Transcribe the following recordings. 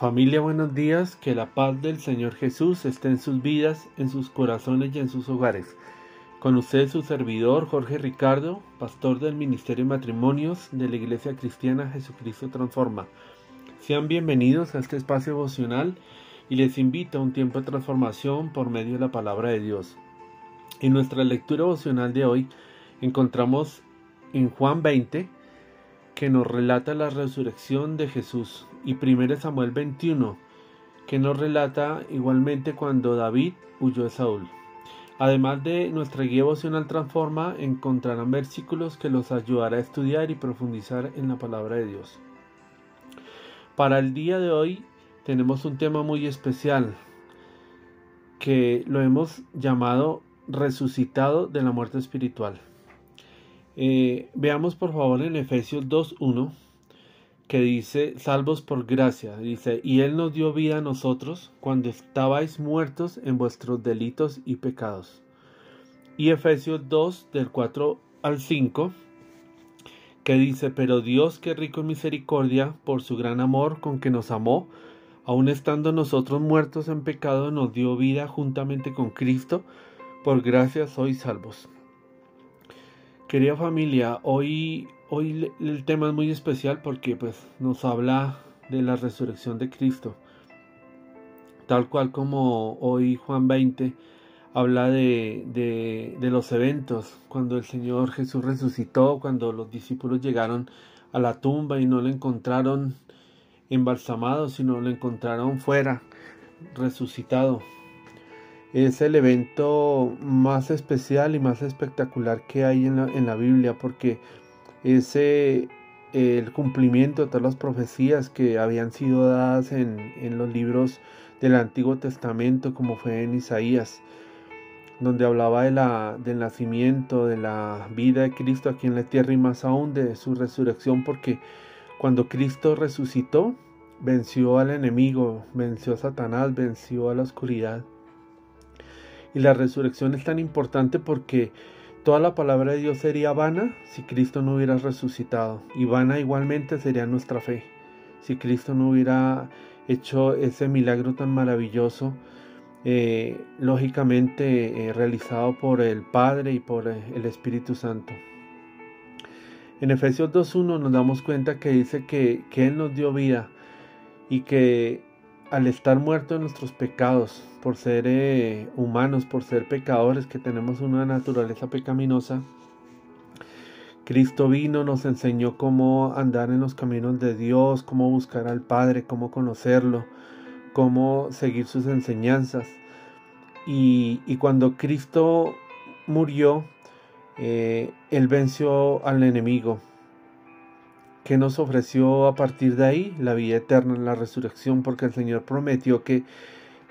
Familia, buenos días. Que la paz del Señor Jesús esté en sus vidas, en sus corazones y en sus hogares. Con usted su servidor Jorge Ricardo, pastor del Ministerio de Matrimonios de la Iglesia Cristiana Jesucristo Transforma. Sean bienvenidos a este espacio devocional y les invito a un tiempo de transformación por medio de la palabra de Dios. En nuestra lectura devocional de hoy encontramos en Juan 20 que nos relata la resurrección de Jesús y 1 Samuel 21 que nos relata igualmente cuando David huyó de Saúl. Además de nuestra guía devocional Transforma, encontrarán versículos que los ayudará a estudiar y profundizar en la palabra de Dios. Para el día de hoy tenemos un tema muy especial que lo hemos llamado resucitado de la muerte espiritual. Eh, veamos por favor en Efesios 2.1 que dice, salvos por gracia, dice, y Él nos dio vida a nosotros cuando estabais muertos en vuestros delitos y pecados. Y Efesios 2 del 4 al 5, que dice, pero Dios que rico en misericordia, por su gran amor con que nos amó, aun estando nosotros muertos en pecado, nos dio vida juntamente con Cristo, por gracia sois salvos. Querida familia, hoy Hoy el tema es muy especial porque pues nos habla de la resurrección de Cristo. Tal cual como hoy Juan 20 habla de, de, los eventos, cuando el Señor Jesús resucitó, cuando los discípulos llegaron a la tumba y no lo encontraron embalsamado, sino lo encontraron fuera, resucitado. Es el evento más especial y más espectacular que hay en la, en la Biblia porque ese el cumplimiento de todas las profecías que habían sido dadas en, los libros del Antiguo Testamento, como fue en Isaías, donde hablaba de la, del nacimiento, de la vida de Cristo aquí en la tierra y más aún de su resurrección, porque cuando Cristo resucitó, venció al enemigo, venció a Satanás, venció a la oscuridad. Y la resurrección es tan importante porque Toda la palabra de Dios sería vana si Cristo no hubiera resucitado y vana igualmente sería nuestra fe. Si Cristo no hubiera hecho ese milagro tan maravilloso, eh, lógicamente eh, realizado por el Padre y por eh, el Espíritu Santo. En Efesios 2.1 nos damos cuenta que dice que, que Él nos dio vida y que al estar muertos en nuestros pecados, por ser eh, humanos, por ser pecadores, que tenemos una naturaleza pecaminosa, Cristo vino, nos enseñó cómo andar en los caminos de Dios, cómo buscar al Padre, cómo conocerlo, cómo seguir sus enseñanzas. Y, cuando Cristo murió, eh, Él venció al enemigo que nos ofreció a partir de ahí la vida eterna, la resurrección, porque el Señor prometió que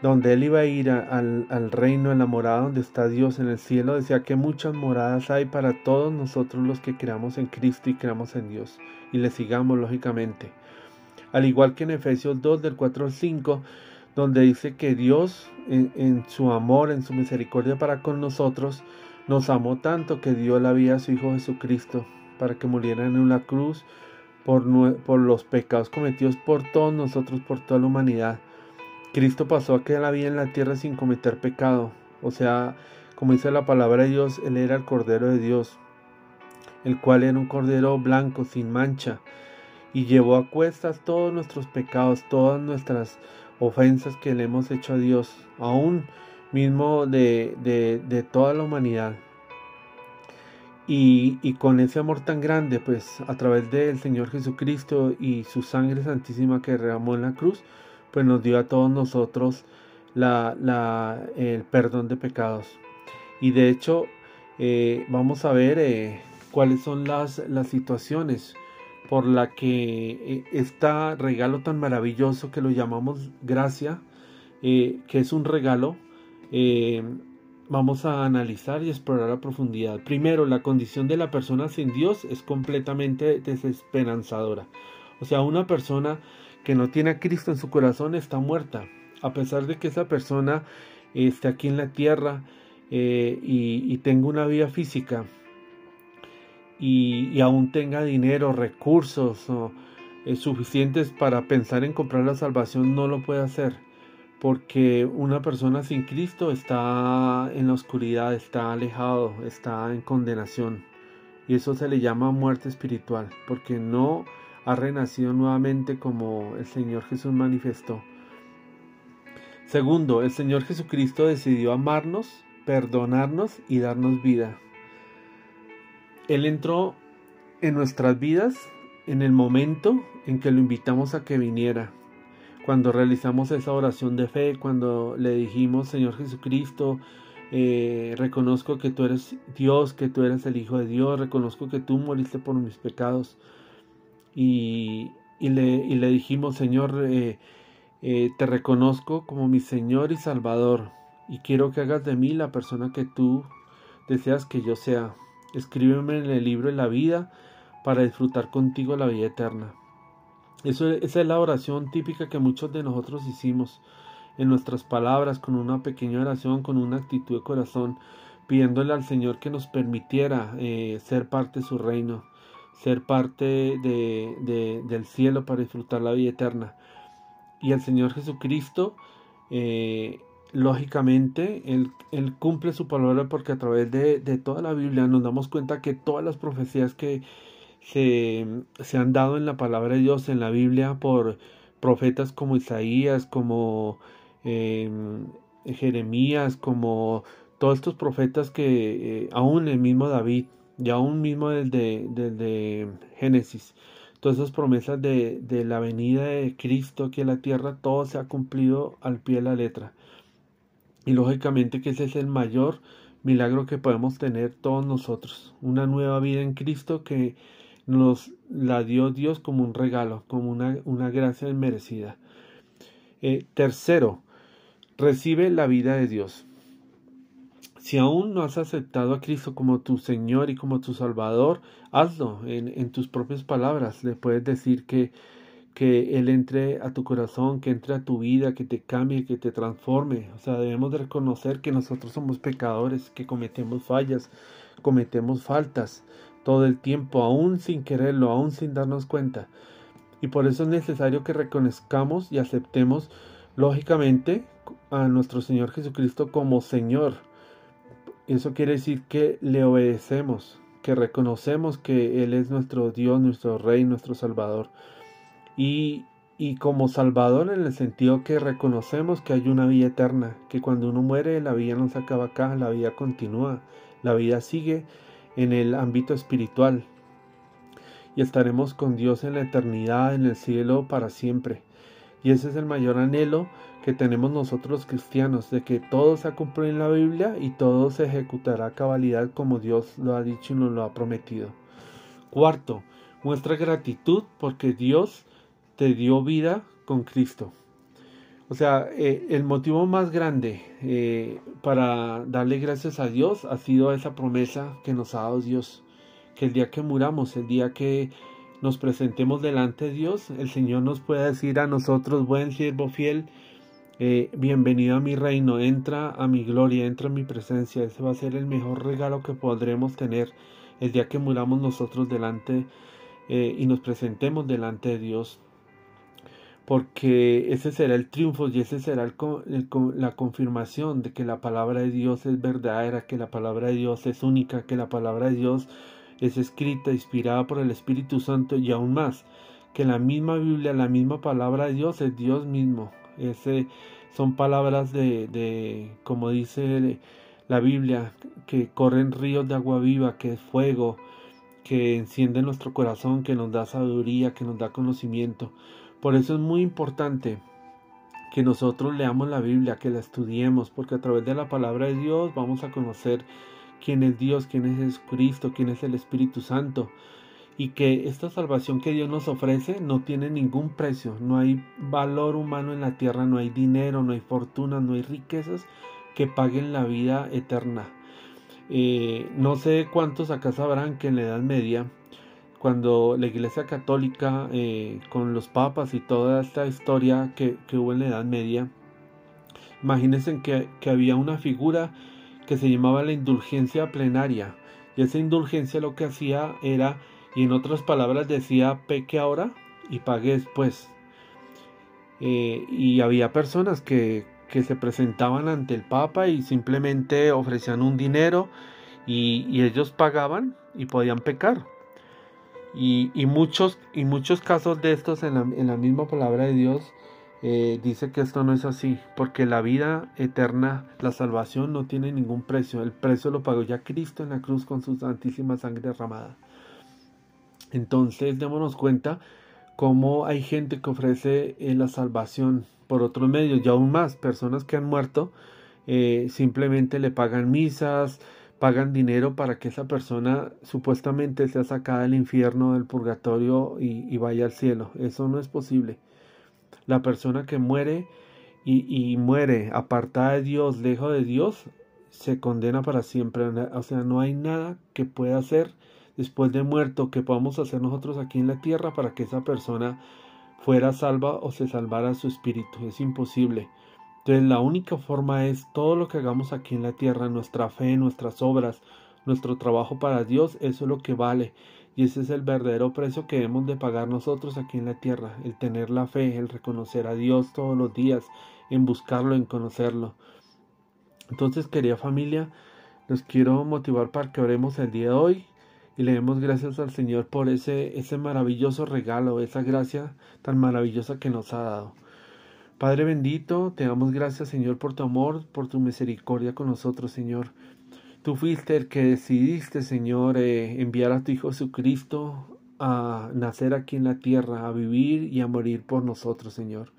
donde Él iba a ir al, al, reino, en la morada donde está Dios en el cielo, decía que muchas moradas hay para todos nosotros los que creamos en Cristo y creamos en Dios y le sigamos lógicamente. Al igual que en Efesios 2 del 4 al 5, donde dice que Dios en, en su amor, en su misericordia para con nosotros, nos amó tanto que dio la vida a su Hijo Jesucristo para que muriera en una cruz por, los pecados cometidos por todos nosotros, por toda la humanidad. Cristo pasó a quedar la vida en la tierra sin cometer pecado. O sea, como dice la palabra de Dios, Él era el Cordero de Dios, el cual era un Cordero blanco, sin mancha, y llevó a cuestas todos nuestros pecados, todas nuestras ofensas que le hemos hecho a Dios, aún mismo de, de toda la humanidad. Y, con ese amor tan grande, pues a través del Señor Jesucristo y su sangre santísima que derramó en la cruz, pues nos dio a todos nosotros la, el perdón de pecados. Y de hecho, eh, vamos a ver eh, cuáles son las, las situaciones por la que este regalo tan maravilloso que lo llamamos gracia, que es un regalo, vamos a analizar y explorar a profundidad. Primero, la condición de la persona sin Dios es completamente desesperanzadora. O sea, una persona que no tiene a Cristo en su corazón está muerta. A pesar de que esa persona esté aquí en la tierra eh, y, tenga una vida física y, aún tenga dinero, recursos, eh, suficientes para pensar en comprar la salvación no lo puede hacer, porque una persona sin Cristo está en la oscuridad, está alejado, está en condenación. Y eso se le llama muerte espiritual, porque no ha renacido nuevamente como el Señor Jesús manifestó. Segundo, el Señor Jesucristo decidió amarnos, perdonarnos y darnos vida. Él entró en nuestras vidas en el momento en que lo invitamos a que viniera. Cuando realizamos esa oración de fe, cuando le dijimos, Señor Jesucristo, eh, reconozco que tú eres Dios, que tú eres el Hijo de Dios, reconozco que tú moriste por mis pecados. Y, le, dijimos, Señor, eh, eh, te reconozco como mi Señor y Salvador, y quiero que hagas de mí la persona que tú deseas que yo sea. Escríbeme en el libro de la vida para disfrutar contigo la vida eterna. Eso, esa es la oración típica que muchos de nosotros hicimos en nuestras palabras, con una pequeña oración, con una actitud de corazón, pidiéndole al Señor que nos permitiera eh, ser parte de su reino, ser parte de, del cielo para disfrutar la vida eterna. Y el Señor Jesucristo, eh, lógicamente, él, cumple su palabra porque a través de, de toda la Biblia nos damos cuenta que todas las profecías que se, se han dado en la palabra de Dios, en la Biblia, por profetas como Isaías, como em, Jeremías, como todos estos profetas que eh, aún el mismo David, y aún mismo desde, desde Génesis, todas esas promesas de, de, la venida de Cristo aquí en la tierra, todo se ha cumplido al pie de la letra. Y lógicamente que ese es el mayor milagro que podemos tener todos nosotros, una nueva vida en Cristo que nos la dio Dios como un regalo, como una, una gracia inmerecida. Eh, tercero, recibe la vida de Dios. Si aún no has aceptado a Cristo como tu Señor y como tu Salvador, hazlo en, en tus propias palabras. Le puedes decir que, que Él entre a tu corazón, que entre a tu vida, que te cambie, que te transforme. O sea, debemos de reconocer que nosotros somos pecadores, que cometemos fallas, cometemos faltas todo el tiempo, aún sin quererlo, aún sin darnos cuenta. Y por eso es necesario que reconozcamos y aceptemos, lógicamente, a nuestro Señor Jesucristo como Señor. Eso quiere decir que le obedecemos, que reconocemos que Él es nuestro Dios, nuestro Rey, nuestro Salvador. Y, y como Salvador en el sentido que reconocemos que hay una vida eterna, que cuando uno muere la vida no se acaba acá, la vida continúa, la vida sigue en el ámbito espiritual y estaremos con Dios en la eternidad, en el cielo para siempre. Y ese es el mayor anhelo que tenemos nosotros los cristianos, de que todo se ha en la Biblia y todo se ejecutará a cabalidad como Dios lo ha dicho y nos lo ha prometido. Cuarto, muestra gratitud porque Dios te dio vida con Cristo. O sea, eh, el motivo más grande eh, para darle gracias a Dios ha sido esa promesa que nos ha dado Dios. Que el día que muramos, el día que nos presentemos delante de Dios, el Señor nos pueda decir a nosotros, buen siervo fiel, eh, bienvenido a mi reino, entra a mi gloria, entra a mi presencia. Ese va a ser el mejor regalo que podremos tener el día que muramos nosotros delante y nos presentemos delante de Dios porque ese será el triunfo y ese será la confirmación de que la palabra de Dios es verdadera, que la palabra de Dios es única, que la palabra de Dios es escrita, inspirada por el Espíritu Santo y aún más, que la misma Biblia, la misma palabra de Dios es Dios mismo. Ese, son palabras de, de, como dice la Biblia, que corren ríos de agua viva, que es fuego, que enciende nuestro corazón, que nos da sabiduría, que nos da conocimiento. Por eso es muy importante que nosotros leamos la Biblia, que la estudiemos, porque a través de la palabra de Dios vamos a conocer quién es Dios, quién es Jesucristo, quién es el Espíritu Santo. Y que esta salvación que Dios nos ofrece no tiene ningún precio, no hay valor humano en la tierra, no hay dinero, no hay fortuna, no hay riquezas que paguen la vida eterna. No sé cuántos acá sabrán que en la Edad Media cuando la Iglesia Católica, eh, con los papas y toda esta historia que, hubo en la Edad Media, imagínense que, que, había una figura que se llamaba la indulgencia plenaria. Y esa indulgencia lo que hacía era, y en otras palabras decía, peque ahora y pague después. Eh, y había personas que, que, se presentaban ante el Papa y simplemente ofrecían un dinero y, ellos pagaban y podían pecar. Y, y, muchos, y muchos casos de estos en la, en la misma palabra de Dios eh, dice que esto no es así, porque la vida eterna, la salvación no tiene ningún precio. El precio lo pagó ya Cristo en la cruz con su santísima sangre derramada. Entonces démonos cuenta cómo hay gente que ofrece eh, la salvación por otros medios y aún más personas que han muerto eh, simplemente le pagan misas, pagan dinero para que esa persona supuestamente sea sacada del infierno, del purgatorio y vaya al cielo. Eso no es posible. La persona que muere y, muere apartada de Dios, lejos de Dios, se condena para siempre. O sea, no hay nada que pueda hacer después de muerto que podamos hacer nosotros aquí en la tierra para que esa persona fuera salva o se salvara su espíritu. Es imposible. Entonces la única forma es todo lo que hagamos aquí en la tierra, nuestra fe, nuestras obras, nuestro trabajo para Dios, eso es lo que vale. Y ese es el verdadero precio que debemos de pagar nosotros aquí en la tierra, el tener la fe, el reconocer a Dios todos los días, en buscarlo, en conocerlo. Entonces, querida familia, los quiero motivar para que oremos el día de hoy y le demos gracias al Señor por ese, ese maravilloso regalo, esa gracia tan maravillosa que nos ha dado. Padre bendito, te damos gracias Señor por tu amor, por tu misericordia con nosotros Señor. Tú fuiste el que decidiste, Señor, eh, enviar a tu Hijo Jesucristo a nacer aquí en la tierra, a vivir y a morir por nosotros, Señor.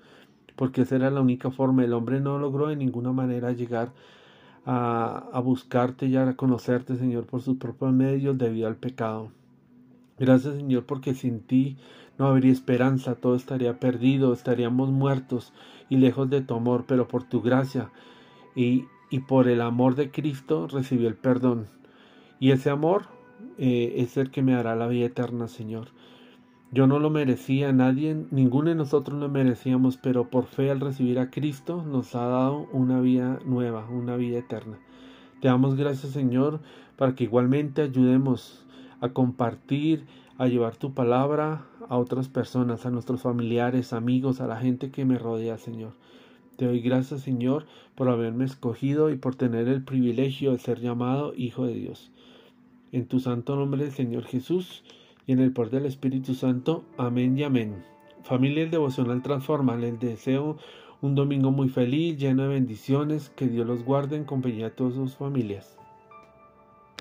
Porque esa era la única forma. El hombre no logró de ninguna manera llegar a, a buscarte y a conocerte, Señor, por sus propios medios debido al pecado. Gracias, Señor, porque sin ti no habría esperanza, todo estaría perdido, estaríamos muertos y lejos de tu amor, pero por tu gracia y, y por el amor de Cristo recibió el perdón. Y ese amor eh, es el que me hará la vida eterna, Señor. Yo no lo merecía, nadie, ninguno de nosotros lo merecíamos, pero por fe al recibir a Cristo nos ha dado una vida nueva, una vida eterna. Te damos gracias, Señor, para que igualmente ayudemos a compartir, a llevar tu palabra a otras personas, a nuestros familiares, amigos, a la gente que me rodea, Señor. Te doy gracias, Señor, por haberme escogido y por tener el privilegio de ser llamado Hijo de Dios. En tu santo nombre, Señor Jesús, y en el poder del Espíritu Santo. Amén y amén. Familia el Devocional Transforma, les deseo un domingo muy feliz, lleno de bendiciones, que Dios los guarde en compañía de todas sus familias.